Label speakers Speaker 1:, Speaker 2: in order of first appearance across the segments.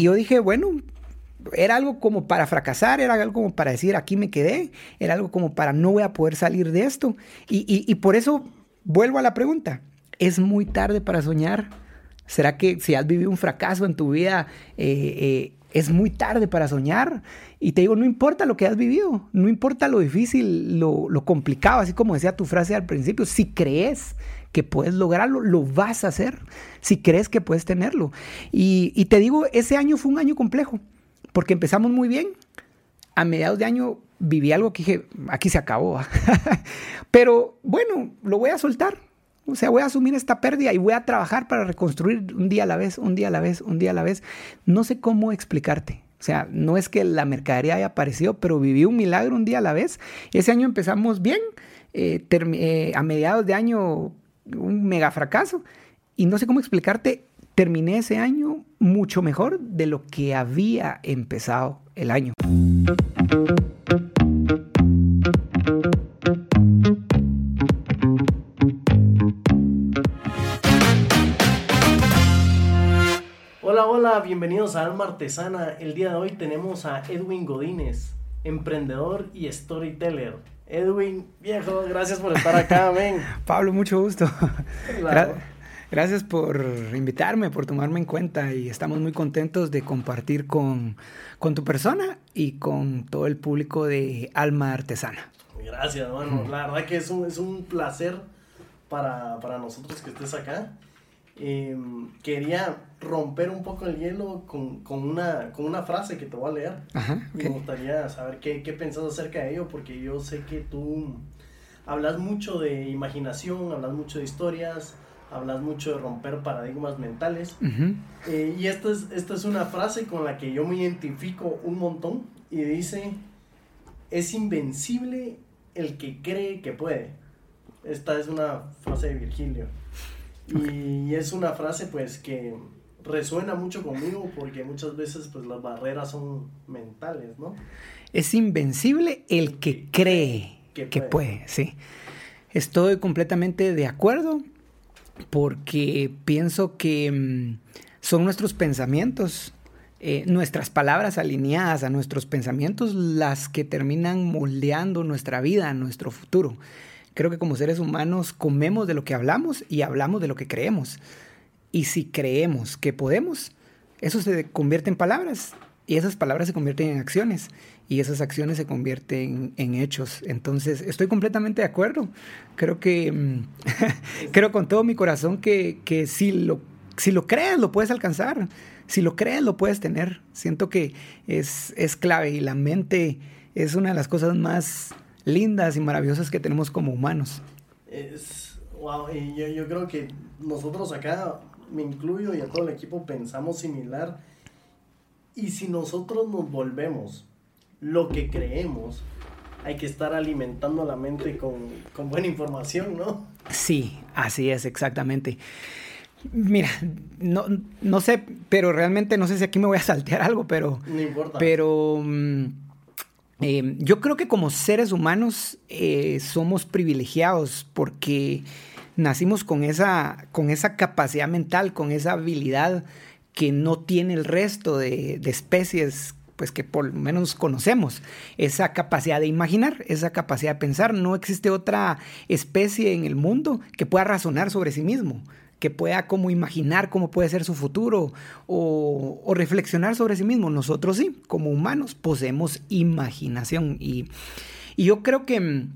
Speaker 1: y yo dije, bueno, era algo como para fracasar, era algo como para decir aquí me quedé, era algo como para no voy a poder salir de esto. Y, por eso vuelvo a la pregunta, ¿es muy tarde para soñar? ¿Será que si has vivido un fracaso en tu vida, eh, eh, es muy tarde para soñar? Y te digo, no importa lo que has vivido, no importa lo difícil, lo, complicado, así como decía tu frase al principio, si crees que puedes lograrlo, lo vas a hacer, si crees que puedes tenerlo. Y, te digo, ese año fue un año complejo porque empezamos muy bien. A mediados de año viví algo que dije, aquí se acabó. Pero bueno, lo voy a soltar. O sea, voy a asumir esta pérdida y voy a trabajar para reconstruir un día a la vez, un día a la vez, un día a la vez. No sé cómo explicarte. O sea, no es que la mercadería haya aparecido, pero viví un milagro un día a la vez. Ese año empezamos bien. Eh, eh, a mediados de año, un mega fracaso. Y no sé cómo explicarte terminé ese año mucho mejor de lo que había empezado el año.
Speaker 2: Hola, hola, bienvenidos a Alma Artesana. El día de hoy tenemos a Edwin Godínez, emprendedor y storyteller. Edwin, viejo, gracias por estar acá, ven.
Speaker 1: Pablo, mucho gusto. Gracias por invitarme, por tomarme en cuenta y estamos muy contentos de compartir con, tu persona y con todo el público de Alma Artesana.
Speaker 2: Gracias, hermano. La verdad que es un, es un placer para, nosotros que estés acá. Em, quería romper un poco el hielo con, una, con una frase que te voy a leer. Me gustaría saber qué, qué pensás acerca de ello, porque yo sé que tú hablas mucho de imaginación, hablas mucho de historias, hablas mucho de romper paradigmas mentales. Eh, y esta es, esta es una frase con la que yo me identifico un montón y dice, es invencible el que cree que puede. Esta es una frase de Virgilio. Y es una frase pues que resuena mucho conmigo porque muchas veces pues las barreras son mentales, ¿no?
Speaker 1: Es invencible el que cree que, que puede, sí. Estoy completamente de acuerdo porque pienso que mm, son nuestros pensamientos, eh, nuestras palabras alineadas a nuestros pensamientos las que terminan moldeando nuestra vida, nuestro futuro. Creo que como seres humanos comemos de lo que hablamos y hablamos de lo que creemos. Y si creemos que podemos, eso se convierte en palabras y esas palabras se convierten en acciones y esas acciones se convierten en hechos. Entonces, estoy completamente de acuerdo. Creo que, mm, creo con todo mi corazón que, que si, lo, si lo crees, lo puedes alcanzar. Si lo crees, lo puedes tener. Siento que es, es clave y la mente es una de las cosas más lindas y maravillosas que tenemos como humanos.
Speaker 2: Es, wow, y yo, yo creo que nosotros acá, me incluyo y a todo el equipo, pensamos similar. Y si nosotros nos volvemos lo que creemos, hay que estar alimentando la mente con, buena información, ¿no?
Speaker 1: Sí, así es, exactamente. Mira, no, no sé, pero realmente no sé si aquí me voy a saltear algo, pero...
Speaker 2: No importa.
Speaker 1: Pero mm, eh, yo creo que como seres humanos eh, somos privilegiados porque nacimos con esa, con esa capacidad mental, con esa habilidad que no tiene el resto de, de especies pues que por lo menos conocemos, esa capacidad de imaginar, esa capacidad de pensar. No existe otra especie en el mundo que pueda razonar sobre sí mismo, que pueda como imaginar cómo puede ser su futuro o, reflexionar sobre sí mismo. Nosotros sí, como humanos, poseemos imaginación y, y yo creo que mm,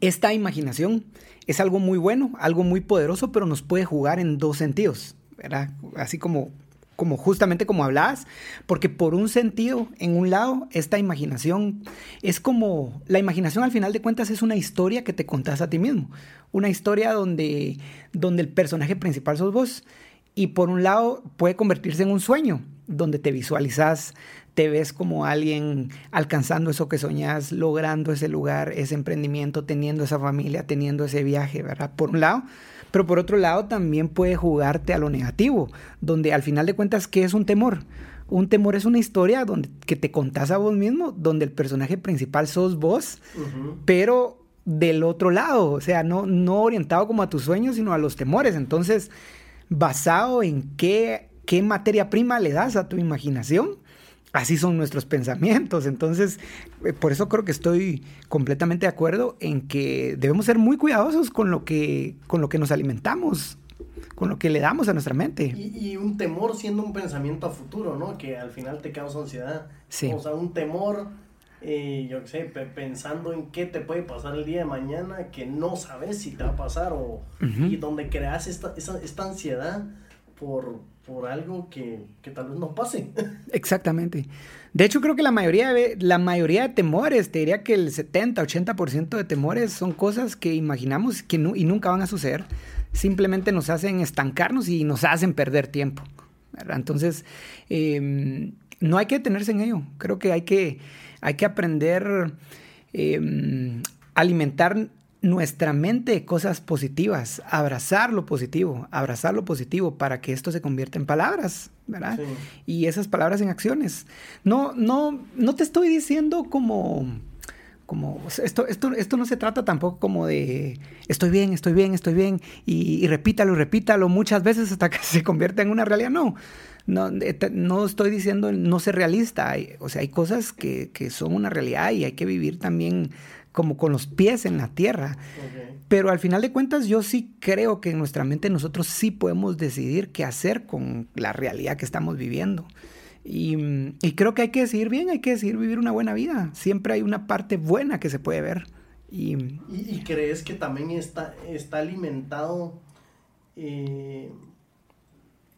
Speaker 1: esta imaginación es algo muy bueno, algo muy poderoso, pero nos puede jugar en dos sentidos. Así como como justamente como hablabas, porque por un sentido, en un lado, esta imaginación es como, la imaginación al final de cuentas es una historia que te contás a ti mismo, una historia donde, donde el personaje principal sos vos, y por un lado puede convertirse en un sueño, donde te visualizas, te ves como alguien alcanzando eso que soñás, logrando ese lugar, ese emprendimiento, teniendo esa familia, teniendo ese viaje, ¿verdad? Por un lado, pero por otro lado también puede jugarte a lo negativo, donde al final de cuentas, ¿qué es un temor? Un temor es una historia donde, que te contás a vos mismo, donde el personaje principal sos vos, pero del otro lado, o sea, no, no orientado como a tus sueños, sino a los temores. Entonces, basado en qué qué materia prima le das a tu imaginación, así son nuestros pensamientos. Entonces, eh, por eso creo que estoy completamente de acuerdo en que debemos ser muy cuidadosos con lo que, con lo que nos alimentamos, con lo que le damos a nuestra mente.
Speaker 2: Y, un temor siendo un pensamiento a futuro, ¿no? Que al final te causa ansiedad. Sí. O sea, un temor, eh, yo qué sé, pensando en qué te puede pasar el día de mañana que no sabes si te va a pasar o y donde creas esta, esta ansiedad por por algo que, tal vez no pase.
Speaker 1: Exactamente. De hecho, creo que la mayoría de, la mayoría de temores, te diría que el 70, 80% de temores son cosas que imaginamos que no, y nunca van a suceder. Simplemente nos hacen estancarnos y nos hacen perder tiempo. Entonces, em, no hay que detenerse en ello. Creo que hay que, hay que aprender em, alimentar nuestra mente cosas positivas, abrazar lo positivo, abrazar lo positivo para que esto se convierta en palabras, ¿verdad? Y esas palabras en acciones. No, no, no te estoy diciendo como, como, esto, esto, esto no se trata tampoco como de estoy bien, estoy bien, estoy bien, y, repítalo, repítalo muchas veces hasta que se convierta en una realidad. No, no, no estoy diciendo no ser realista. o sea, hay cosas que, que son una realidad y hay que vivir también como con los pies en la tierra. Pero al final de cuentas yo sí creo que en nuestra mente nosotros sí podemos decidir qué hacer con la realidad que estamos viviendo. Y, creo que hay que decidir bien, hay que decidir vivir una buena vida. Siempre hay una parte buena que se puede ver. ¿Y,
Speaker 2: ¿Y, crees que también está, está alimentado eh,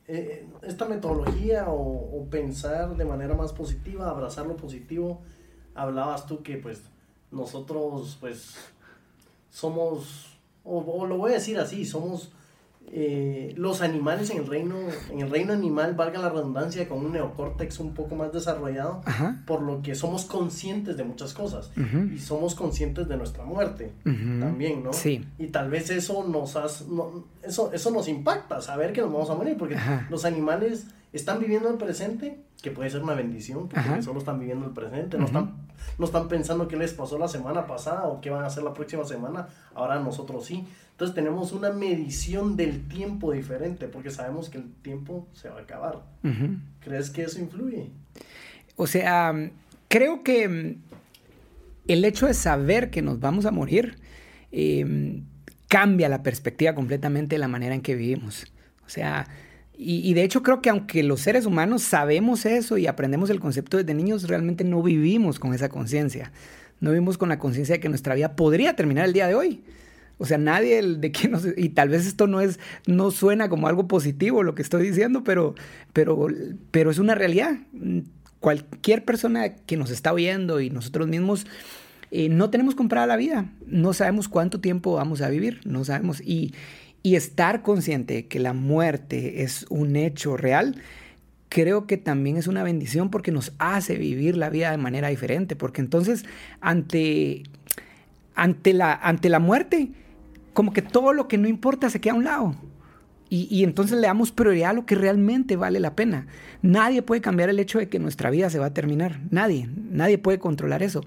Speaker 2: eh, esta metodología o, o pensar de manera más positiva, abrazar lo positivo? Hablabas tú que pues nosotros pues somos, o, lo voy a decir así, somos eh, los animales en el reino, en el reino animal, valga la redundancia, con un neocórtex un poco más desarrollado, por lo que somos conscientes de muchas cosas. Y somos conscientes de nuestra muerte también, ¿no? Sí. Y tal vez eso nos has, eso, eso nos impacta, saber que nos vamos a morir, porque los animales están viviendo el presente, que puede ser una bendición, porque solo están viviendo el presente, no están no están pensando qué les pasó la semana pasada o qué van a hacer la próxima semana, ahora nosotros sí. Entonces tenemos una medición del tiempo diferente porque sabemos que el tiempo se va a acabar. ¿Crees que eso influye?
Speaker 1: O sea, creo que mm, el hecho de saber que nos vamos a morir em, cambia la perspectiva completamente de la manera en que vivimos. O sea, y, de hecho creo que aunque los seres humanos sabemos eso y aprendemos el concepto desde niños, realmente no vivimos con esa conciencia. No vivimos con la conciencia de que nuestra vida podría terminar el día de hoy. O sea, nadie de que nos... Y tal vez esto no es... No suena como algo positivo lo que estoy diciendo, pero, pero, pero es una realidad. Cualquier persona que nos está oyendo y nosotros mismos... Eh, no tenemos comprada la vida, no sabemos cuánto tiempo vamos a vivir, no sabemos. Y, y estar consciente que la muerte es un hecho real, creo que también es una bendición porque nos hace vivir la vida de manera diferente, porque entonces ante, ante, la, ante la muerte, como que todo lo que no importa se queda a un lado. Y, y, entonces le damos prioridad a lo que realmente vale la pena. Nadie puede cambiar el hecho de que nuestra vida se va a terminar. Nadie, nadie puede controlar eso.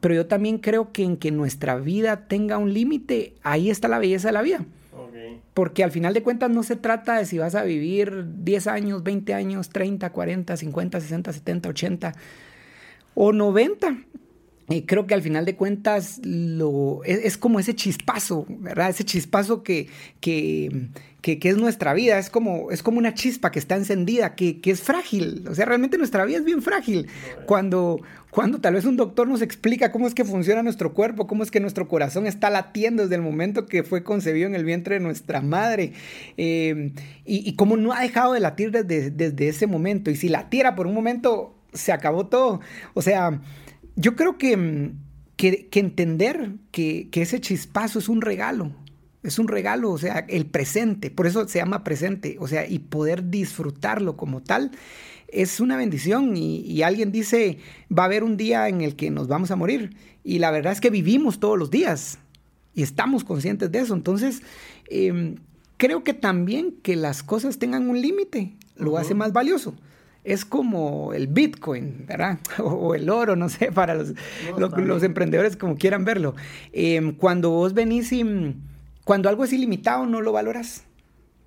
Speaker 1: Pero yo también creo que en que nuestra vida tenga un límite, ahí está la belleza de la vida. Porque al final de cuentas no se trata de si vas a vivir 10 años, 20 años, 30, 40, 50, 60, 70, 80 o 90. Creo que al final de cuentas lo, es, como ese chispazo, ¿verdad? Ese chispazo que, que, que, es nuestra vida, es como, es como una chispa que está encendida, que, que, es frágil. O sea, realmente nuestra vida es bien frágil. Cuando, cuando tal vez un doctor nos explica cómo es que funciona nuestro cuerpo, cómo es que nuestro corazón está latiendo desde el momento que fue concebido en el vientre de nuestra madre, eh, y, y, cómo no ha dejado de latir desde, desde ese momento. Y si latiera por un momento, se acabó todo. O sea, yo creo que, que, entender que, que ese chispazo es un regalo, es un regalo, o sea, el presente, por eso se llama presente, o sea, y poder disfrutarlo como tal es una bendición. Y, alguien dice, va a haber un día en el que nos vamos a morir y la verdad es que vivimos todos los días y estamos conscientes de eso, entonces em, creo que también que las cosas tengan un límite lo hace más valioso. Es como el Bitcoin, ¿verdad? O, el oro, no sé, para los, los, emprendedores como quieran verlo. Em, cuando vos venís y cuando algo es ilimitado, no lo valoras.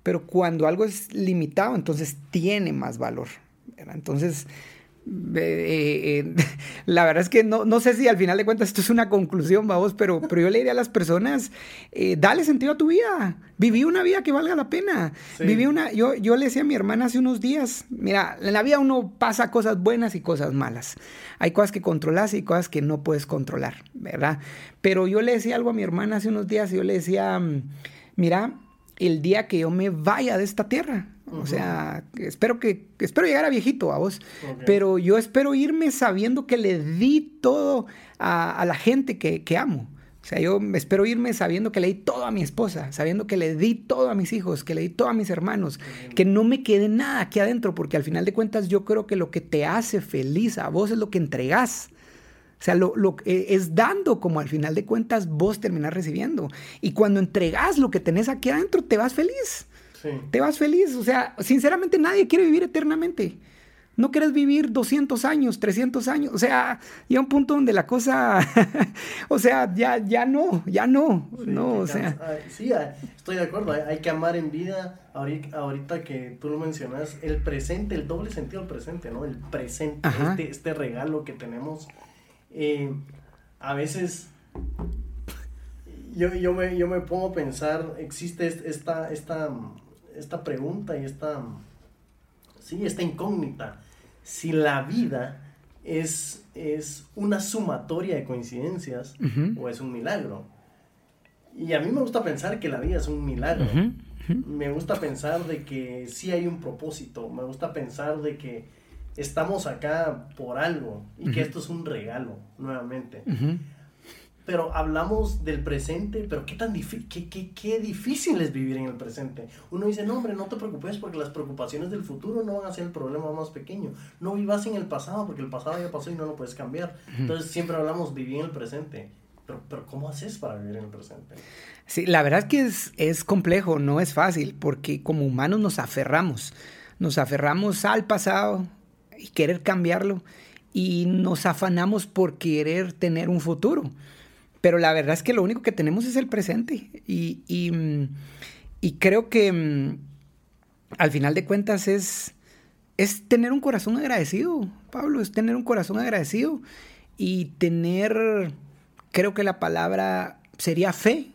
Speaker 1: pero cuando algo es limitado, entonces tiene más valor. Entonces, eh, eh, la verdad es que no, no, sé si al final de cuentas esto es una conclusión, vamos, pero, pero yo le diría a las personas, eh, dale sentido a tu vida, viví una vida que valga la pena. Viví una, yo, yo le decía a mi hermana hace unos días, mira, en la vida uno pasa cosas buenas y cosas malas. Hay cosas que controlas y cosas que no puedes controlar, ¿verdad? Pero yo le decía algo a mi hermana hace unos días y yo le decía, mira, el día que yo me vaya de esta tierra, o sea, espero que espero llegar a viejito a vos, pero yo espero irme sabiendo que le di todo a, la gente que, amo. O sea, yo espero irme sabiendo que le di todo a mi esposa, sabiendo que le di todo a mis hijos, que le di todo a mis hermanos, que no me quede nada aquí adentro, porque al final de cuentas yo creo que lo que te hace feliz a vos es lo que entregas. O sea, lo, eh, es dando como al final de cuentas vos terminás recibiendo. Y cuando entregas lo que tenés aquí adentro, te vas feliz. Te vas feliz. O sea, sinceramente nadie quiere vivir eternamente. No quieres vivir 200 años, 300 años. O sea, llega un punto donde la cosa, o sea, ya, ya no, ya no. Sí, no, o sea.
Speaker 2: Sí, estoy de acuerdo. Hay, que amar en vida. Ahorita, que tú lo mencionas, el presente, el doble sentido del presente, ¿no? El presente, este, este, regalo que tenemos. Eh, a veces yo, yo, me, yo me pongo a pensar, existe esta, esta esta pregunta y esta, sí, esta incógnita. Si la vida es, es una sumatoria de coincidencias o es un milagro. Y a mí me gusta pensar que la vida es un milagro. Me gusta pensar de que sí hay un propósito. Me gusta pensar de que estamos acá por algo y que esto es un regalo, nuevamente pero hablamos del presente, pero qué tan difícil, qué, qué, qué, difícil es vivir en el presente. Uno dice, no, hombre, no te preocupes porque las preocupaciones del futuro no van a ser el problema más pequeño. No vivas en el pasado porque el pasado ya pasó y no lo puedes cambiar. Entonces siempre hablamos vivir en el presente. Pero, pero ¿cómo haces para vivir en el presente?
Speaker 1: Sí, la verdad es que es, es complejo, no es fácil, porque como humanos nos aferramos. Nos aferramos al pasado y querer cambiarlo y nos afanamos por querer tener un futuro. Pero la verdad es que lo único que tenemos es el presente. Y, y, creo que mm, al final de cuentas es, es tener un corazón agradecido, Pablo, es tener un corazón agradecido y tener, creo que la palabra sería fe,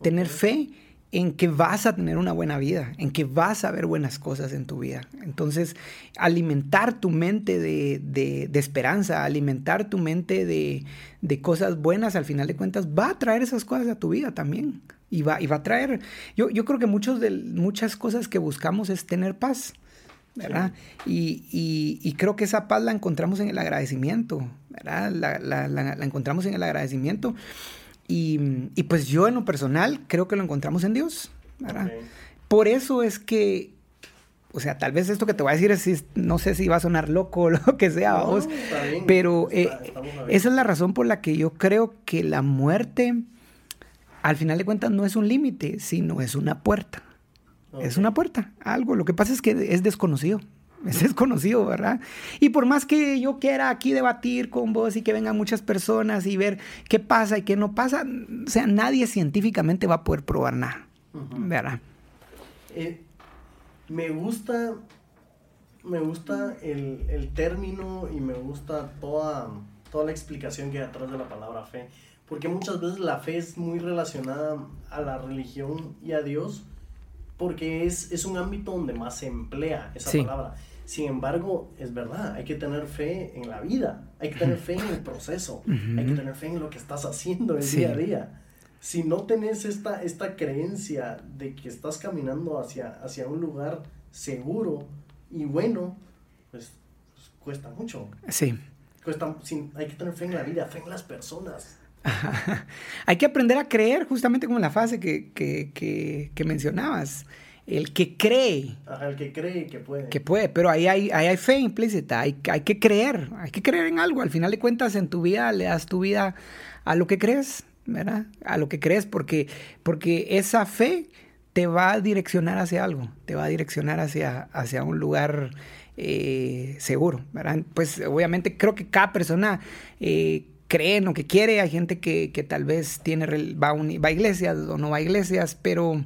Speaker 1: tener fe en que vas a tener una buena vida, en que vas a ver buenas cosas en tu vida. Entonces, alimentar tu mente de, esperanza, alimentar tu mente de, cosas buenas, al final de cuentas, va a traer esas cosas a tu vida también. Y va, y va a traer, yo, yo creo que muchos de, muchas cosas que buscamos es tener paz. ¿verdad? Y, creo que esa paz la encontramos en el agradecimiento, ¿verdad? La, la encontramos en el agradecimiento. Y, pues yo en lo personal creo que lo encontramos en Dios. Por eso es que, o sea, tal vez esto que te voy a decir es, no sé si va a sonar loco o lo que sea, vos, pero eh, esa es la razón por la que yo creo que la muerte, al final de cuentas, no es un límite, sino es una puerta. Es una puerta, algo. Lo que pasa es que es desconocido. Es desconocido, ¿verdad? Y por más que yo quiera aquí debatir con vos y que vengan muchas personas y ver qué pasa y qué no pasa, o sea, nadie científicamente va a poder probar nada, ¿verdad?
Speaker 2: Eh, me gusta, me gusta el, término y me gusta toda, toda la explicación que hay atrás de la palabra fe, porque muchas veces la fe es muy relacionada a la religión y a Dios, porque es, es un ámbito donde más se emplea esa palabra. Sin embargo, es verdad, hay que tener fe en la vida, hay que tener fe en el proceso, hay que tener fe en lo que estás haciendo el día a día. Si no tenés esta, esta creencia de que estás caminando hacia, hacia un lugar seguro y bueno, pues, pues cuesta mucho.
Speaker 1: Sí.
Speaker 2: Cuesta, hay que tener fe en la vida, fe en las personas.
Speaker 1: Hay que aprender a creer, justamente como la fase que, que, que, que mencionabas el que cree.
Speaker 2: Ajá, el que cree que puede.
Speaker 1: Que puede, pero ahí hay, hay fe implícita, hay, hay, que creer, hay que creer en algo. Al final de cuentas, en tu vida le das tu vida a lo que crees, ¿verdad? A lo que crees, porque, porque esa fe te va a direccionar hacia algo, te va a direccionar hacia, hacia un lugar eh, seguro, ¿verdad? Pues obviamente creo que cada persona... Eh, cree en lo que quiere, hay gente que, que tal vez tiene, va, va a iglesias o no va a iglesias, pero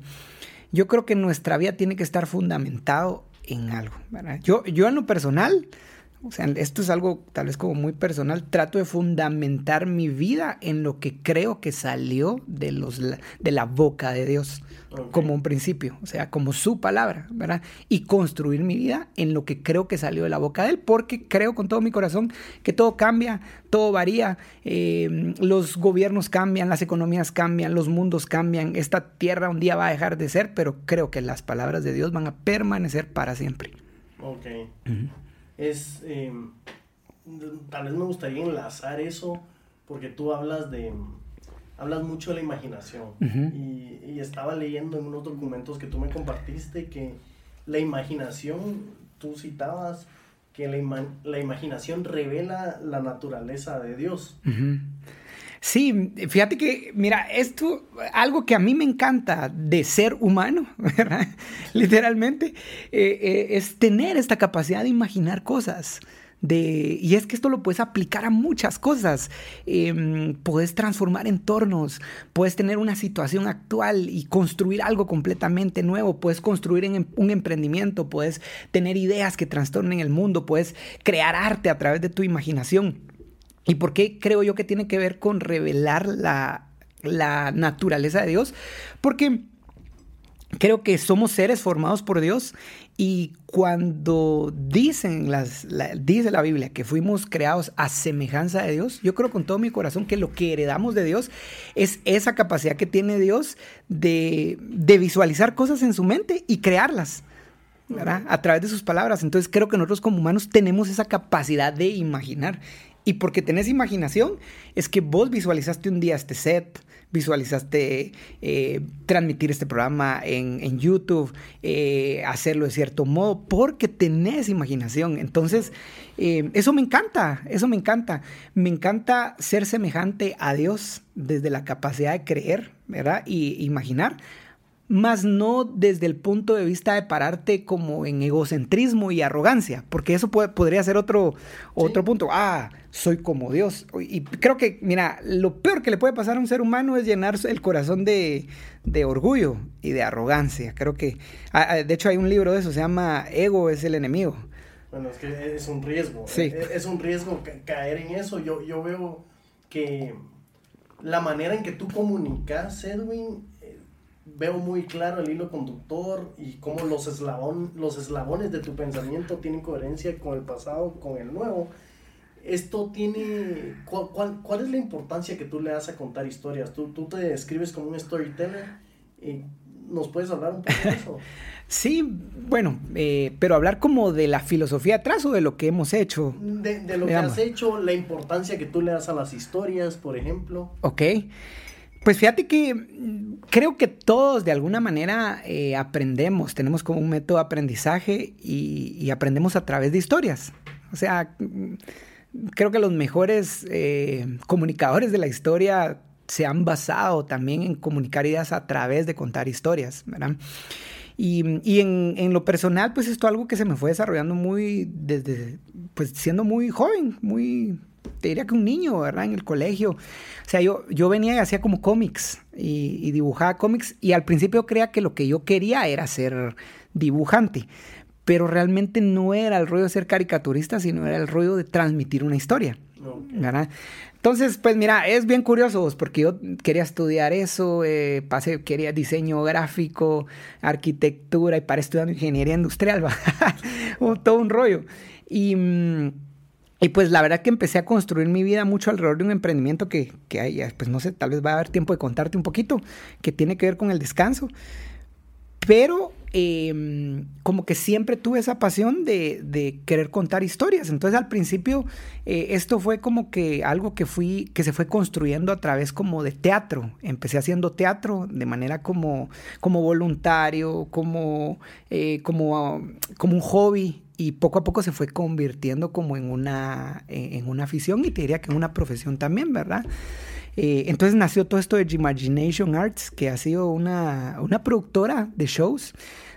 Speaker 1: yo creo que nuestra vida tiene que estar fundamentado en algo. Yo, yo en lo personal, o sea, esto es algo tal vez como muy personal, trato de fundamentar mi vida en lo que creo que salió de, los, de la boca de Dios como un principio, o sea, como su palabra, ¿verdad? Y construir mi vida en lo que creo que salió de la boca de Él, porque creo con todo mi corazón que todo cambia, todo varía, eh, los gobiernos cambian, las economías cambian, los mundos cambian, esta tierra un día va a dejar de ser, pero creo que las palabras de Dios van a permanecer para siempre.
Speaker 2: Ok. Es, em, tal vez me gustaría enlazar eso, porque tú hablas de hablas mucho de la imaginación. y, y, estaba leyendo en unos documentos que tú me compartiste que la imaginación, tú citabas que la, la imaginación revela la naturaleza de Dios.
Speaker 1: Sí, fíjate que, mira, esto, algo que a mí me encanta de ser humano. Literalmente, eh, eh, es tener esta capacidad de imaginar cosas y es que esto lo puedes aplicar a muchas cosas. Em, puedes transformar entornos, puedes tener una situación actual y construir algo completamente nuevo, puedes construir en, un emprendimiento, puedes tener ideas que trastornen el mundo, puedes crear arte a través de tu imaginación. ¿Y por qué creo yo que tiene que ver con revelar la, la naturaleza de Dios? Porque creo que somos seres formados por Dios y cuando dicen las, la, dice la Biblia que fuimos creados a semejanza de Dios, yo creo con todo mi corazón que lo que heredamos de Dios es esa capacidad que tiene Dios de, de visualizar cosas en su mente y crearlas. ¿verdad? A través de sus palabras. Entonces creo que nosotros como humanos tenemos esa capacidad de imaginar. Y porque tenés imaginación, es que vos visualizaste un día este set, visualizaste eh, transmitir este programa en, YouTube, eh, hacerlo de cierto modo, porque tenés imaginación. Entonces, eh, eso me encanta, eso me encanta. Me encanta ser semejante a Dios desde la capacidad de creer, ¿verdad? Y imaginar más no desde el punto de vista de pararte como en egocentrismo y arrogancia, porque eso podría ser otro, otro punto. Ah, soy como Dios. Y creo que, mira, lo peor que le puede pasar a un ser humano es llenar el corazón de, orgullo y de arrogancia. Creo que, ah, ah, de hecho hay un libro de eso, se llama Ego es el enemigo.
Speaker 2: Bueno, es que es un riesgo. Sí. Es, un riesgo caer en eso. Yo, yo veo que la manera en que tú comunicas, Edwin, veo muy claro el hilo conductor y cómo los, eslabón, los eslabones de tu pensamiento tienen coherencia con el pasado, con el nuevo. Esto tiene... ¿Cuál, cuál, es la importancia que tú le das a contar historias? Tú, tú te describes como un storyteller y ¿Nos puedes hablar un poco de eso?
Speaker 1: sí, bueno, eh, pero hablar como de la filosofía atrás o de lo que hemos hecho.
Speaker 2: De, lo que has hecho, la importancia que tú le das a las historias, por ejemplo.
Speaker 1: Ok. Pues fíjate que mm, creo que todos de alguna manera eh, aprendemos, tenemos como un método de aprendizaje y, aprendemos a través de historias. O sea, mm, creo que los mejores eh, comunicadores de la historia se han basado también en comunicar ideas a través de contar historias, ¿verdad? Y, en, en, lo personal, pues esto es algo que se me fue desarrollando muy desde, pues siendo muy joven, muy te diría que un niño, ¿verdad? En el colegio. O sea, yo, yo venía y hacía como cómics y, dibujaba cómics y al principio creía que lo que yo quería era ser dibujante, pero realmente no era el rollo de ser caricaturista, sino era el rollo de transmitir una historia. ¿verdad? Entonces, pues mira, es bien curioso porque yo quería estudiar eso, eh, pasé, quería diseño gráfico, arquitectura y para estudiar ingeniería industrial, ¿va? todo un rollo. Y... Y pues la verdad que empecé a construir mi vida mucho alrededor de un emprendimiento que, que hay, pues no sé, tal vez va a haber tiempo de contarte un poquito, que tiene que ver con el descanso. Pero em, como que siempre tuve esa pasión de, querer contar historias. Entonces al principio eh, esto fue como que algo que fui, que se fue construyendo a través como de teatro. Empecé haciendo teatro de manera como, como voluntario, como, eh, como, como un hobby y poco a poco se fue convirtiendo como en una, en una afición y te diría que en una profesión también, ¿verdad? Eh, entonces nació todo esto de Imagination Arts, que ha sido una, una productora de shows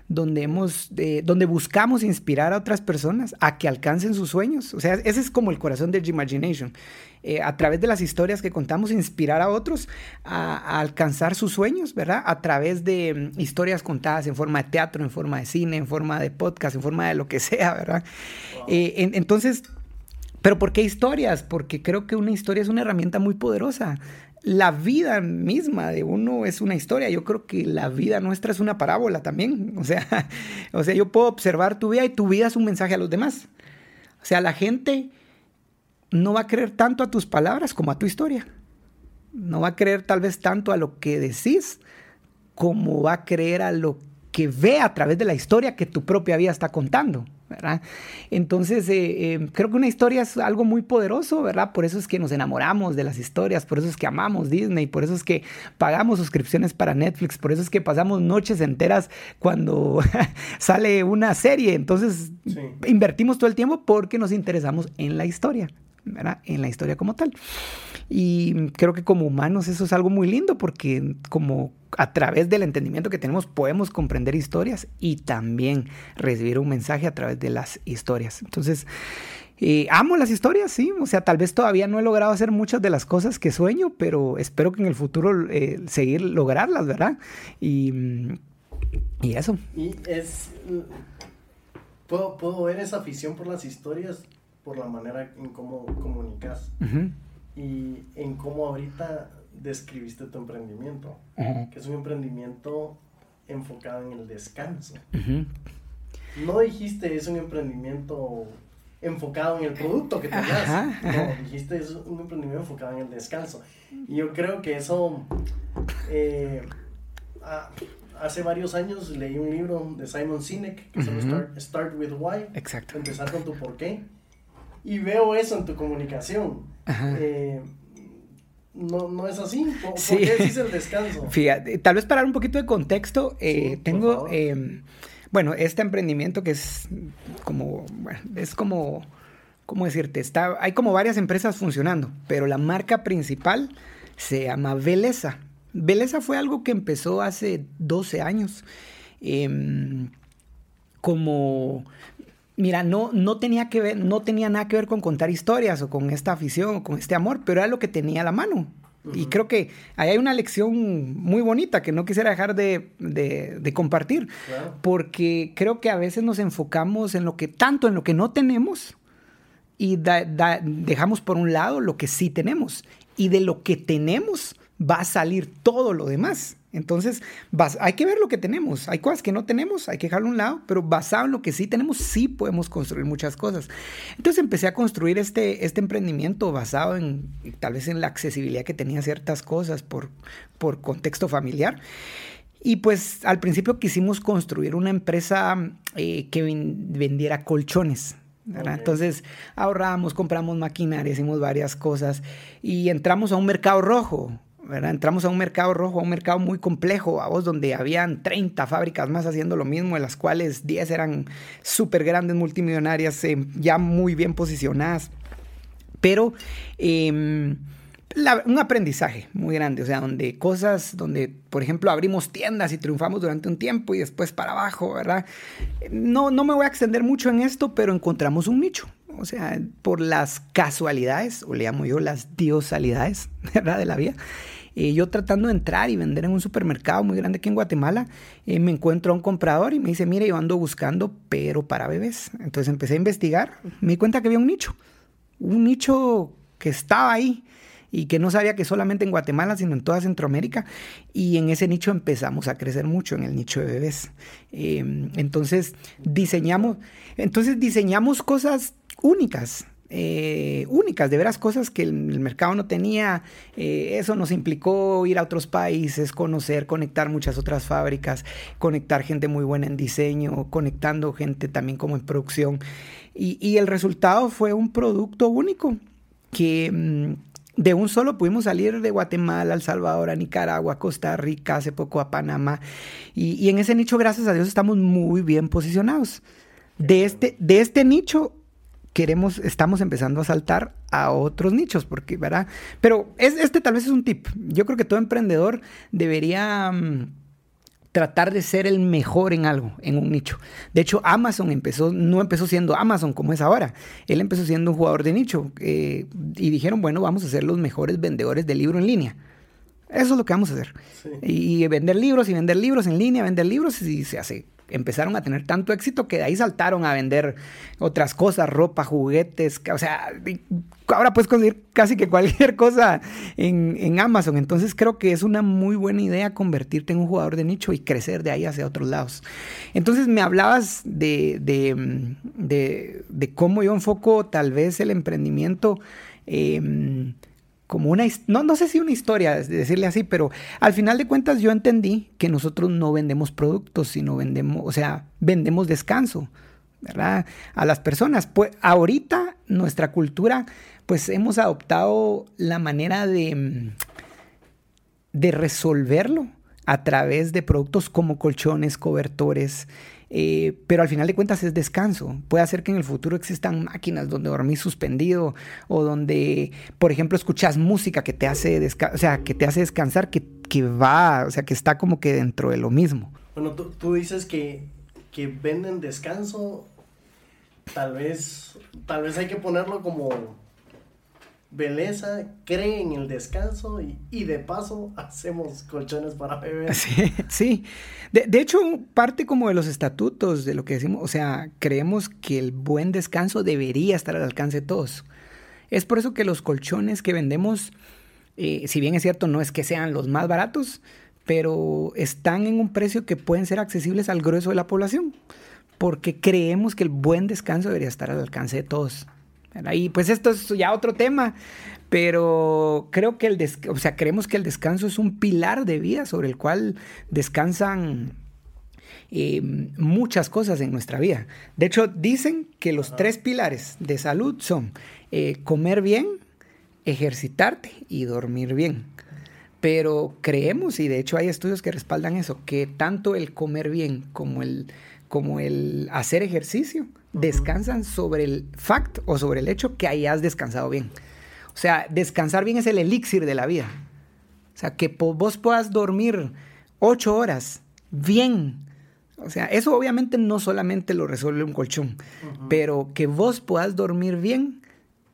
Speaker 1: donde hemos, donde buscamos inspirar a otras personas a que alcancen sus sueños. O sea, ese es como el corazón de Imagination. Eh, a través de las historias que contamos, inspirar a otros a, alcanzar sus sueños, ¿verdad? A través de mm, historias contadas en forma de teatro, en forma de cine, en forma de podcast, en forma de lo que sea, ¿verdad? Eh, entonces, ¿pero por qué historias? Porque creo que una historia es una herramienta muy poderosa la vida misma de uno es una historia. Yo creo que la vida nuestra es una parábola también. O sea, o sea, yo puedo observar tu vida y tu vida es un mensaje a los demás. O sea, la gente no va a creer tanto a tus palabras como a tu historia. No va a creer tal vez tanto a lo que decís como va a creer a lo que ve a través de la historia que tu propia vida está contando. Entonces, eh, eh, creo que una historia es algo muy poderoso, ¿verdad? Por eso es que nos enamoramos de las historias, por eso es que amamos Disney, por eso es que pagamos suscripciones para Netflix, por eso es que pasamos noches enteras cuando sale una serie. Entonces, invertimos todo el tiempo porque nos interesamos en la historia. ¿verdad? en la historia como tal. Y creo que como humanos eso es algo muy lindo porque como a través del entendimiento que tenemos podemos comprender historias y también recibir un mensaje a través de las historias. Entonces, eh, amo las historias, sí, o sea, tal vez todavía no he logrado hacer muchas de las cosas que sueño, pero espero que en el futuro eh, seguir lograrlas, ¿verdad? Y, y eso.
Speaker 2: Y es... Puedo, puedo ver esa afición por las historias por la manera en cómo comunicas y en cómo ahorita describiste tu emprendimiento, que es un emprendimiento enfocado en el descanso. No dijiste es un emprendimiento enfocado en el producto que tenías. No, dijiste es un emprendimiento enfocado en el descanso. Y yo creo que eso... Eh, hace varios años leí un libro de Simon Sinek que se llama Start, with Why.
Speaker 1: Exacto.
Speaker 2: Empezar con tu por qué. Y veo eso en tu comunicación. Eh, no, no es así. ¿Por, qué decís el descanso?
Speaker 1: Fíjate, tal vez para dar un poquito de contexto, eh, tengo, em, bueno, este emprendimiento que es como, bueno, es como, ¿cómo decirte? Está, hay como varias empresas funcionando, pero la marca principal se llama Beleza. Beleza fue algo que empezó hace 12 años. Em, como Mira, no, no, tenía que ver, no tenía nada que ver con contar historias o con esta afición o con este amor, pero era lo que tenía a la mano. Y creo que ahí hay una lección muy bonita que no quisiera dejar de, compartir, porque creo que a veces nos enfocamos en lo que tanto en lo que no tenemos y dejamos por un lado lo que sí tenemos. Y de lo que tenemos va a salir todo lo demás. Entonces, hay que ver lo que tenemos. Hay cosas que no tenemos, hay que dejarlo a un lado, pero basado en lo que sí tenemos, sí podemos construir muchas cosas. Entonces empecé a construir este, este emprendimiento basado en tal vez en la accesibilidad que tenía ciertas cosas por, por contexto familiar. Y pues al principio quisimos construir una empresa eh, que vendiera colchones. Entonces ahorramos, compramos maquinaria, hicimos varias cosas y entramos a un mercado rojo. Entramos a un mercado rojo, a un mercado muy complejo, a vos, donde habían 30 fábricas más haciendo lo mismo, de las cuales 10 eran súper grandes, multimillonarias, eh, ya muy bien posicionadas. Pero em, un aprendizaje muy grande, o sea, donde cosas, donde, por ejemplo, abrimos tiendas y triunfamos durante un tiempo y después para abajo, ¿verdad? No, no me voy a extender mucho en esto, pero encontramos un nicho. O sea, por las casualidades, o le llamo yo las diosalidades, ¿verdad? De la vida eh, yo tratando de entrar y vender en un supermercado muy grande aquí en Guatemala, eh, me encuentro a un comprador y me dice, mire, yo ando buscando, pero para bebés. Entonces empecé a investigar, me di cuenta que había un nicho, un nicho que estaba ahí y que no sabía que solamente en Guatemala, sino en toda Centroamérica. Y en ese nicho empezamos a crecer mucho, en el nicho de bebés. Em, entonces diseñamos, entonces diseñamos cosas únicas. Eh, únicas, de veras cosas que el, mercado no tenía. Eh, eso nos implicó ir a otros países, conocer, conectar muchas otras fábricas, conectar gente muy buena en diseño, conectando gente también como en producción. Y, el resultado fue un producto único que mm, de un solo pudimos salir de Guatemala, El Salvador, a Nicaragua, Costa Rica, hace poco a Panamá. Y, y en ese nicho, gracias a Dios, estamos muy bien posicionados. De este, de este nicho queremos, estamos empezando a saltar a otros nichos, porque, ¿verdad? Pero es, este tal vez es un tip. Yo creo que todo emprendedor debería mm, tratar de ser el mejor en algo, en un nicho. De hecho, Amazon empezó, no empezó siendo Amazon como es ahora. Él empezó siendo un jugador de nicho. Eh, y dijeron, bueno, vamos a ser los mejores vendedores de libro en línea. Eso es lo que vamos a hacer. Y vender libros y vender libros en línea, vender libros y se hace empezaron a tener tanto éxito que de ahí saltaron a vender otras cosas, ropa, juguetes, o sea, ahora puedes conseguir casi que cualquier cosa en, Amazon. Entonces creo que es una muy buena idea convertirte en un jugador de nicho y crecer de ahí hacia otros lados. Entonces me hablabas de, de, cómo yo enfoco tal vez el emprendimiento. Em, como una, no, no sé si una historia, decirle así, pero al final de cuentas yo entendí que nosotros no vendemos productos, sino vendemos, o sea, vendemos descanso, ¿verdad? A las personas. Pues ahorita nuestra cultura, pues hemos adoptado la manera de, de resolverlo a través de productos como colchones, cobertores, eh, pero al final de cuentas es descanso. Puede hacer que en el futuro existan máquinas donde dormís suspendido o donde, por ejemplo, escuchas música que te hace, o sea, que te hace descansar, que, que, va, o sea, que está como que dentro de lo mismo.
Speaker 2: Bueno, tú, tú dices que, que venden descanso. Tal vez, tal vez hay que ponerlo como Beleza cree en el descanso y, de paso hacemos colchones para bebés.
Speaker 1: Sí, sí. De, hecho, parte como de los estatutos de lo que decimos, o sea, creemos que el buen descanso debería estar al alcance de todos. Es por eso que los colchones que vendemos, eh, si bien es cierto, no es que sean los más baratos, pero están en un precio que pueden ser accesibles al grueso de la población, porque creemos que el buen descanso debería estar al alcance de todos. Y pues esto es ya otro tema, pero creo que el, o sea, creemos que el descanso es un pilar de vida sobre el cual descansan eh, muchas cosas en nuestra vida. De hecho, dicen que los tres pilares de salud son eh, comer bien, ejercitarte y dormir bien. Pero creemos, y de hecho hay estudios que respaldan eso, que tanto el comer bien como el, como el hacer ejercicio descansan sobre el fact o sobre el hecho que hayas descansado bien. O sea, descansar bien es el elixir de la vida. O sea, que vos puedas dormir ocho horas bien. O sea, eso obviamente no solamente lo resuelve un colchón, pero que vos puedas dormir bien,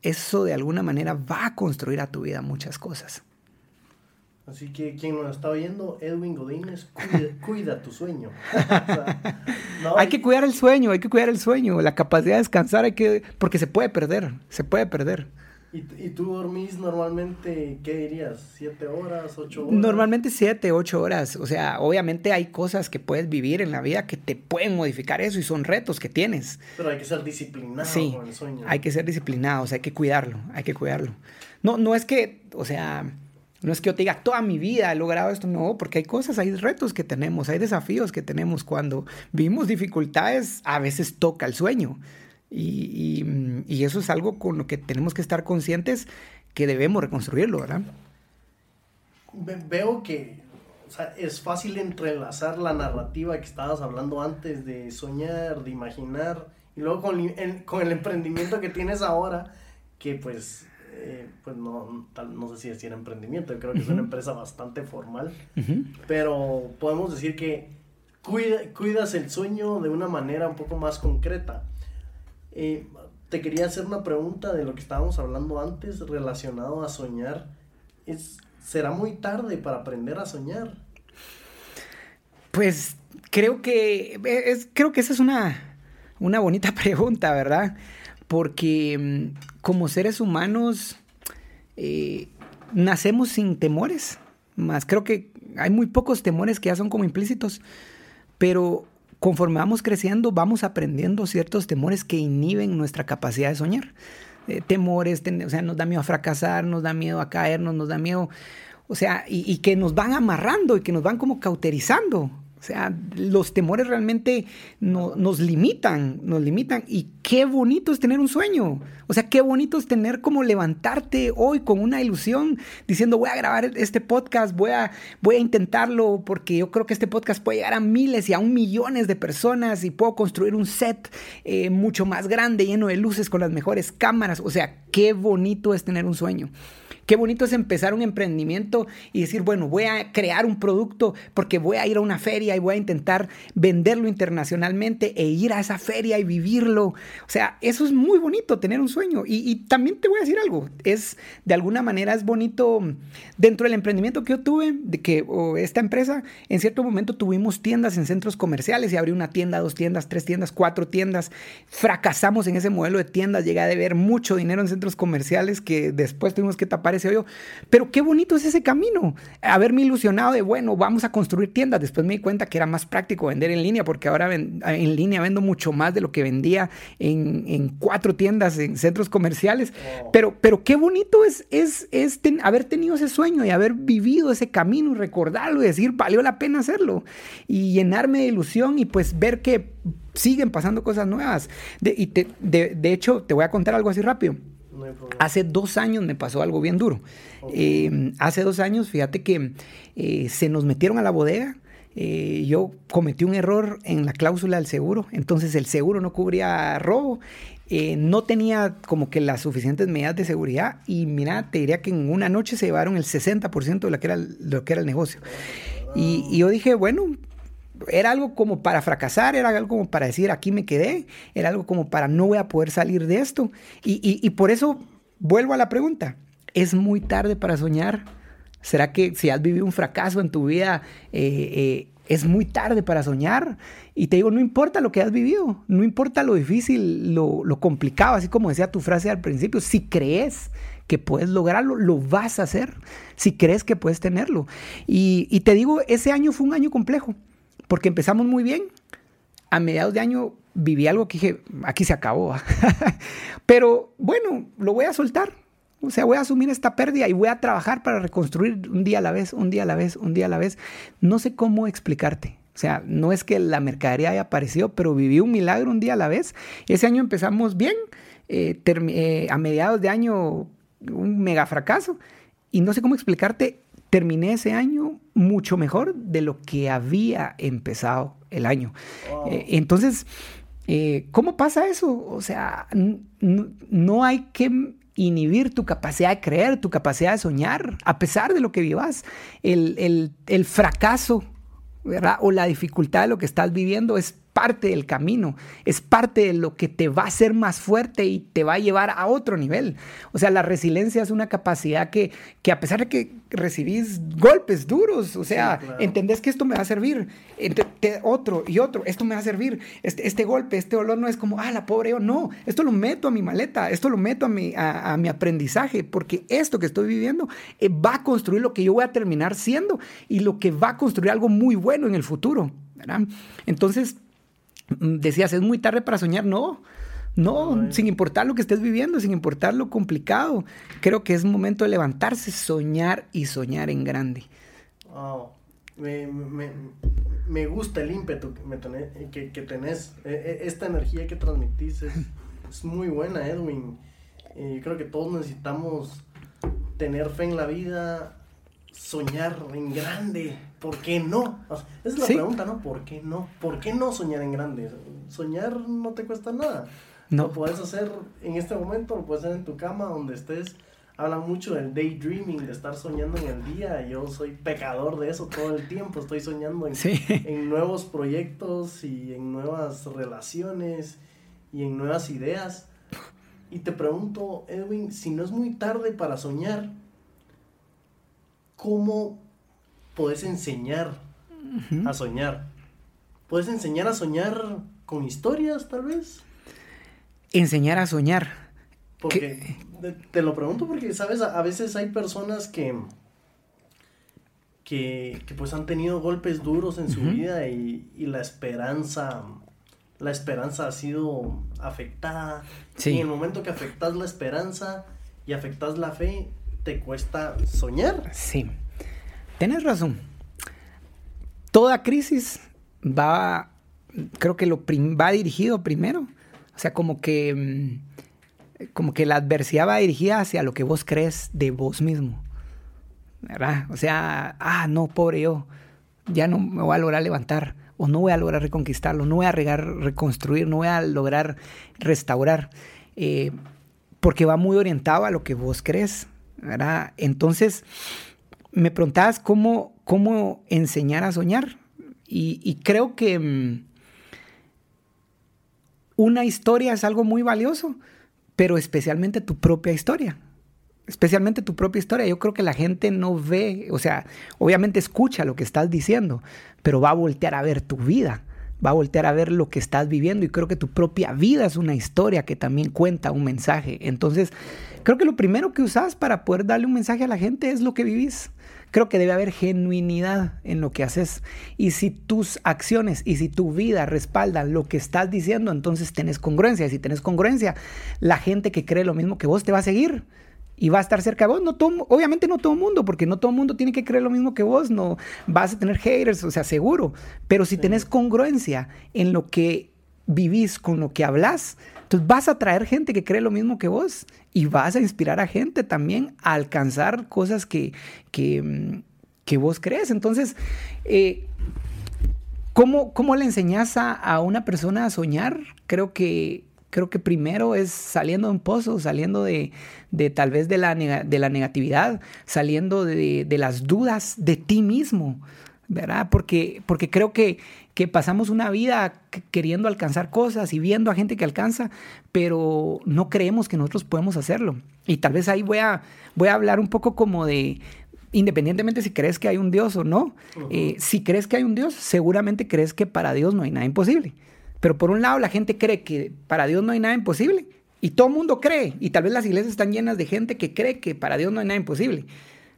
Speaker 1: eso de alguna manera va a construir a tu vida muchas cosas.
Speaker 2: Así que quien nos está oyendo, Edwin Godínez, cuida, tu sueño.
Speaker 1: hay que cuidar el sueño, hay que cuidar el sueño, la capacidad de descansar, hay que, porque se puede perder, se puede perder.
Speaker 2: ¿Y, ¿Y, tú dormís normalmente, qué dirías? ¿Siete horas, ocho horas?
Speaker 1: Normalmente siete, ocho horas. O sea, obviamente hay cosas que puedes vivir en la vida que te pueden modificar eso y son retos que tienes.
Speaker 2: Pero hay que ser disciplinado con el sueño.
Speaker 1: Hay que ser disciplinados, hay que cuidarlo, hay que cuidarlo. No, no es que, o sea, no es que yo te diga, toda mi vida he logrado esto, no, porque hay cosas, hay retos que tenemos, hay desafíos que tenemos. Cuando vivimos dificultades, a veces toca el sueño. Y, eso es algo con lo que tenemos que estar conscientes que debemos reconstruirlo, ¿verdad?
Speaker 2: Veo que es fácil entrelazar la narrativa que estabas hablando antes de soñar, de imaginar, y luego con con el emprendimiento que tienes ahora, que pues eh, pues no, no sé si decir emprendimiento, creo que es una empresa bastante formal, pero podemos decir que cuidas el sueño de una manera un poco más concreta. Eh, te quería hacer una pregunta de lo que estábamos hablando antes relacionado a soñar. Es, ¿Será muy tarde para aprender a soñar?
Speaker 1: Pues creo que, es, creo que esa es una, una bonita pregunta, ¿verdad? Porque mm, como seres humanos eh, nacemos sin temores, más creo que hay muy pocos temores que ya son como implícitos, pero conforme vamos creciendo vamos aprendiendo ciertos temores que inhiben nuestra capacidad de soñar. Eh, temores, o sea, nos da miedo a fracasar, nos da miedo a caernos, nos da miedo, o sea, y, y que nos van amarrando y que nos van como cauterizando. O sea, los temores realmente no, nos limitan, nos limitan. Y qué bonito es tener un sueño. O sea, qué bonito es tener como levantarte hoy con una ilusión diciendo voy a grabar este podcast, voy a, voy a intentarlo porque yo creo que este podcast puede llegar a miles y aún millones de personas y puedo construir un set eh, mucho más grande, lleno de luces, con las mejores cámaras. O sea, qué bonito es tener un sueño. Qué bonito es empezar un emprendimiento y decir, bueno, voy a crear un producto porque voy a ir a una feria y voy a intentar venderlo internacionalmente e ir a esa feria y vivirlo. O sea, eso es muy bonito, tener un sueño. Y, también te voy a decir algo, es de alguna manera es bonito dentro del emprendimiento que yo tuve, de que esta empresa, en cierto momento tuvimos tiendas en centros comerciales y abrí una tienda, dos tiendas, tres tiendas, cuatro tiendas. Fracasamos en ese modelo de tiendas, llegué a deber mucho dinero en centros comerciales que después tuvimos que tapar pero qué bonito es ese camino. Haberme ilusionado de, bueno, vamos a construir tiendas. Después me di cuenta que era más práctico vender en línea, porque ahora en línea vendo mucho más de lo que vendía en, cuatro tiendas, en centros comerciales. Oh. Pero, pero qué bonito es, es, es haber tenido ese sueño y haber vivido ese camino y recordarlo y decir, valió la pena hacerlo. Y llenarme de ilusión y pues ver que siguen pasando cosas nuevas. y de, de hecho, te voy a contar algo así rápido. Hace dos años me pasó algo bien duro. Eh, hace dos años, fíjate que eh, se nos metieron a la bodega. Eh, yo cometí un error en la cláusula del seguro, entonces el seguro no cubría robo, no tenía como que las suficientes medidas de seguridad y mira, te diría que en una noche se llevaron el 60% de lo que era, lo que era el negocio. Y, y, yo dije, bueno, era algo como para fracasar, era algo como para decir aquí me quedé, era algo como para no voy a poder salir de esto. Y, por eso vuelvo a la pregunta, ¿es muy tarde para soñar? ¿Será que si has vivido un fracaso en tu vida, eh, eh, es muy tarde para soñar? Y te digo, no importa lo que has vivido, no importa lo difícil, lo, complicado, así como decía tu frase al principio, si crees que puedes lograrlo, lo vas a hacer, si crees que puedes tenerlo. y te digo, ese año fue un año complejo porque empezamos muy bien. A mediados de año viví algo que dije, aquí se acabó. Pero bueno, lo voy a soltar. O sea, voy a asumir esta pérdida y voy a trabajar para reconstruir un día a la vez, un día a la vez, un día a la vez. No sé cómo explicarte. O sea, no es que la mercadería haya aparecido, pero viví un milagro un día a la vez. Ese año empezamos bien. Eh, eh, a mediados de año, un mega fracaso. Y no sé cómo explicarte terminé ese año mucho mejor de lo que había empezado el año. Eh, entonces, eh, ¿cómo pasa eso? O sea, no hay que inhibir tu capacidad de creer, tu capacidad de soñar, a pesar de lo que vivas. El, el fracaso ¿verdad? o la dificultad de lo que estás viviendo es parte del camino, es parte de lo que te va a hacer más fuerte y te va a llevar a otro nivel. O sea, la resiliencia es una capacidad que, que a pesar de que recibís golpes duros, o sea, entendés que esto me va a servir, otro y otro, esto me va a servir, este, este, golpe, este dolor no es como, ah, la pobre yo, no, esto lo meto a mi maleta, esto lo meto a mi, a, mi aprendizaje, porque esto que estoy viviendo eh, va a construir lo que yo voy a terminar siendo y lo que va a construir algo muy bueno en el futuro. ¿verdad? Entonces, decías, es muy tarde para soñar. No, no, sin importar lo que estés viviendo, sin importar lo complicado. Creo que es momento de levantarse, soñar y soñar en grande.
Speaker 2: Me, gusta el ímpetu que, que, tenés. E, e, esta energía que transmitís es, muy buena, Edwin. creo que todos necesitamos tener fe en la vida, soñar en grande. ¿Por qué no? esa es la pregunta, ¿no? ¿Por qué no? ¿Por qué no soñar en grande? Soñar no te cuesta nada. No. Lo puedes hacer en este momento, lo puedes hacer en tu cama, donde estés. Habla mucho del daydreaming, de estar soñando en el día. Yo soy pecador de eso todo el tiempo. Estoy soñando en, en nuevos proyectos y en nuevas relaciones y en nuevas ideas. Y te pregunto, Edwin, si no es muy tarde para soñar, cómo puedes enseñar a soñar. ¿Puedes enseñar a soñar con historias, tal vez?
Speaker 1: Enseñar a soñar.
Speaker 2: Porque, te, lo pregunto porque, ¿sabes? A, veces hay personas que, que, pues han tenido golpes duros en su vida y, la esperanza, la esperanza ha sido afectada. Y en el momento que afectas la esperanza y afectas la fe, te cuesta soñar.
Speaker 1: Sí, tienes razón. Toda crisis va, creo que lo va dirigido primero. O sea, como que, mm, como que la adversidad va dirigida hacia lo que vos crees de vos mismo. ¿Verdad? O sea, ah, no, pobre yo, ya no me voy a lograr levantar, o no voy a lograr reconquistarlo, no voy a reconstruir, no voy a lograr restaurar. Eh, porque va muy orientado a lo que vos crees, ¿verdad? Entonces, me preguntabas cómo, cómo enseñar a soñar. Y, creo que mm, una historia es algo muy valioso, pero especialmente tu propia historia. Especialmente tu propia historia. Yo creo que la gente no ve, o sea, obviamente escucha lo que estás diciendo, pero va a voltear a ver tu vida va a voltear a ver lo que estás viviendo y creo que tu propia vida es una historia que también cuenta un mensaje. Entonces, creo que lo primero que usas para poder darle un mensaje a la gente es lo que vivís. Creo que debe haber genuinidad en lo que haces. Y si tus acciones y si tu vida respaldan lo que estás diciendo, entonces tenés congruencia. Y si tenés congruencia, la gente que cree lo mismo que vos te va a seguir y va a estar cerca de vos. No todo, obviamente no todo el mundo, porque no todo el mundo tiene que creer lo mismo que vos, no vas a tener haters, o sea, seguro. Pero si tenés congruencia en lo que vivís con lo que hablas, entonces vas a traer gente que cree lo mismo que vos y vas a inspirar a gente también a alcanzar cosas que, que, mm, vos crees. Entonces, eh, ¿cómo, ¿cómo, le enseñas a, a una persona a soñar? Creo que creo que primero es saliendo de un pozo, saliendo de, tal vez de la, de la negatividad, saliendo de, las dudas de ti mismo, ¿verdad? Porque, porque creo que, que pasamos una vida queriendo alcanzar cosas y viendo a gente que alcanza, pero no creemos que nosotros podemos hacerlo. Y tal vez ahí voy a, voy a hablar un poco como de, independientemente si crees que hay un Dios o no, eh, si crees que hay un Dios, seguramente crees que para Dios no hay nada imposible. Pero por un lado la gente cree que para Dios no hay nada imposible. Y todo el mundo cree. Y tal vez las iglesias están llenas de gente que cree que para Dios no hay nada imposible.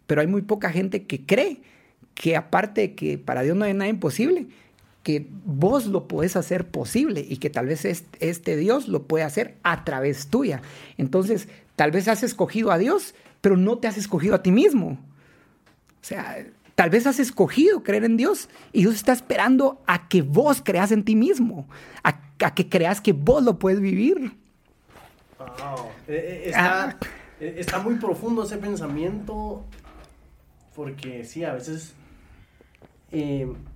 Speaker 1: Pero hay muy poca gente que cree que aparte de que para Dios no hay nada imposible, que vos lo puedes hacer posible y que tal vez este, Dios lo puede hacer a través tuya. Entonces, tal vez has escogido a Dios, pero no te has escogido a ti mismo. O sea, Tal vez has escogido creer en Dios y Dios está esperando a que vos creas en ti mismo, a, que creas que vos lo puedes vivir.
Speaker 2: Wow. Eh, eh, ah. eh, está, muy profundo ese pensamiento porque sí, a veces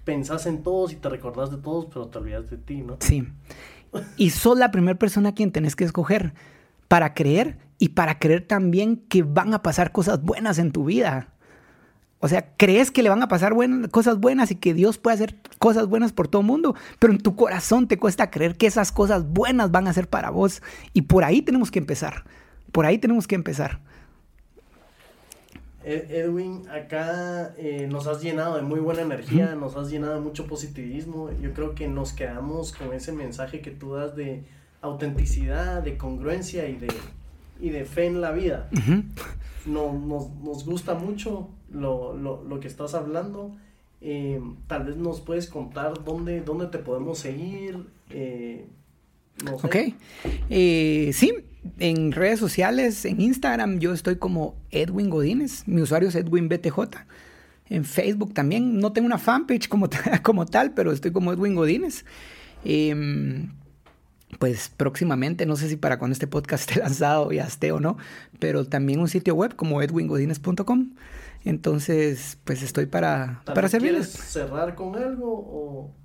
Speaker 2: pensás en todos y te recordás de todos, pero te olvidas de ti, ¿no?
Speaker 1: Sí. Y sos la primera persona a quien tenés que escoger para creer y para creer también que van a pasar cosas buenas en tu vida. O sea, crees que le van a pasar cosas buenas y que Dios puede hacer cosas buenas por todo el mundo, pero en tu corazón te cuesta creer que esas cosas buenas van a ser para vos. Y por ahí tenemos que empezar. Por ahí tenemos que empezar.
Speaker 2: Edwin, acá eh, nos has llenado de muy buena energía, nos has llenado de mucho positivismo. Yo creo que nos quedamos con ese mensaje que tú das de autenticidad, de congruencia y de, y de fe en la vida. no, nos, nos gusta mucho lo, lo, lo que estás hablando. Eh, tal vez nos puedes contar dónde, dónde te podemos seguir. Eh,
Speaker 1: Ok. Eh, sí, en redes sociales, en Instagram, yo estoy como Edwin Godínez. Mi usuario es Edwin BTJ. En Facebook también. No tengo una fanpage como, como tal, pero estoy como Edwin Godínez. Em, pues próximamente, no sé si para cuando este podcast esté lanzado ya esté o no, pero también un sitio web como edwingodines.com. Entonces, pues estoy para, para servirles.
Speaker 2: ¿Quieres cerrar con algo o...?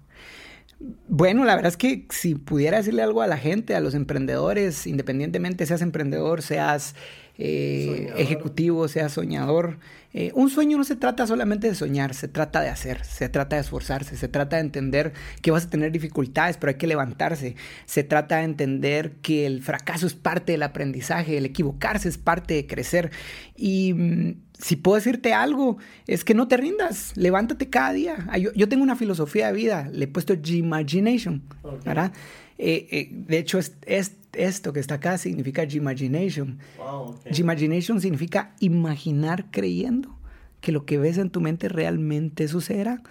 Speaker 1: Bueno, la verdad es que si pudiera decirle algo a la gente, a los emprendedores, independientemente seas emprendedor, seas eh, ejecutivo, seas soñador, eh, un sueño no se trata solamente de soñar, se trata de hacer, se trata de esforzarse, se trata de entender que vas a tener dificultades, pero hay que levantarse, se trata de entender que el fracaso es parte del aprendizaje, el equivocarse es parte de crecer. Y mm, si puedo decirte algo, es que no te rindas, levántate cada día. Ah, yo, tengo una filosofía de vida, le he puesto G-Imagination, ¿verdad? Eh, eh, de hecho, es, esto que está acá significa G-Imagination. G-Imagination significa imaginar creyendo que lo que ves en tu mente realmente sucederá.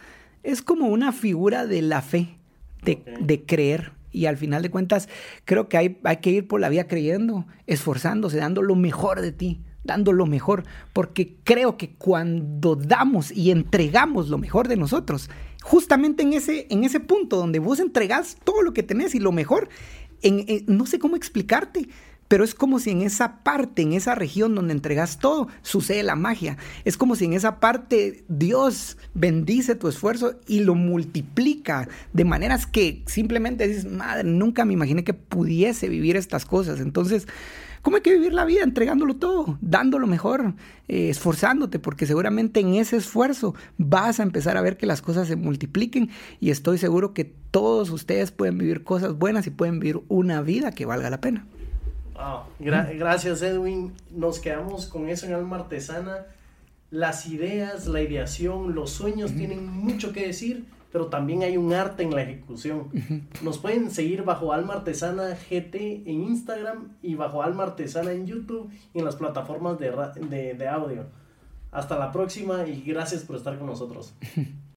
Speaker 1: Es como una figura de la fe, de, creer. Y al final de cuentas, creo que hay, hay que ir por la vida creyendo, esforzándose, dando lo mejor de ti dando lo mejor, porque creo que cuando damos y entregamos lo mejor de nosotros, justamente en ese, en ese punto donde vos entregás todo lo que tenés y lo mejor, en, no sé cómo explicarte, pero es como si en esa parte, en esa región donde entregas todo, sucede la magia. Es como si en esa parte Dios bendice tu esfuerzo y lo multiplica de maneras que simplemente dices, madre, nunca me imaginé que pudiese vivir estas cosas. Entonces, ¿Cómo hay que vivir la vida? Entregándolo todo, dándolo mejor, eh, esforzándote, porque seguramente en ese esfuerzo vas a empezar a ver que las cosas se multipliquen y estoy seguro que todos ustedes pueden vivir cosas buenas y pueden vivir una vida que valga la pena.
Speaker 2: gracias Edwin, nos quedamos con eso en Alma Artesana. Las ideas, la ideación, los sueños tienen mucho que decir pero también hay un arte en la ejecución. Nos pueden seguir bajo Alma Artesana GT en Instagram y bajo Alma Artesana en YouTube y en las plataformas de, de, de audio. Hasta la próxima y gracias por estar con nosotros.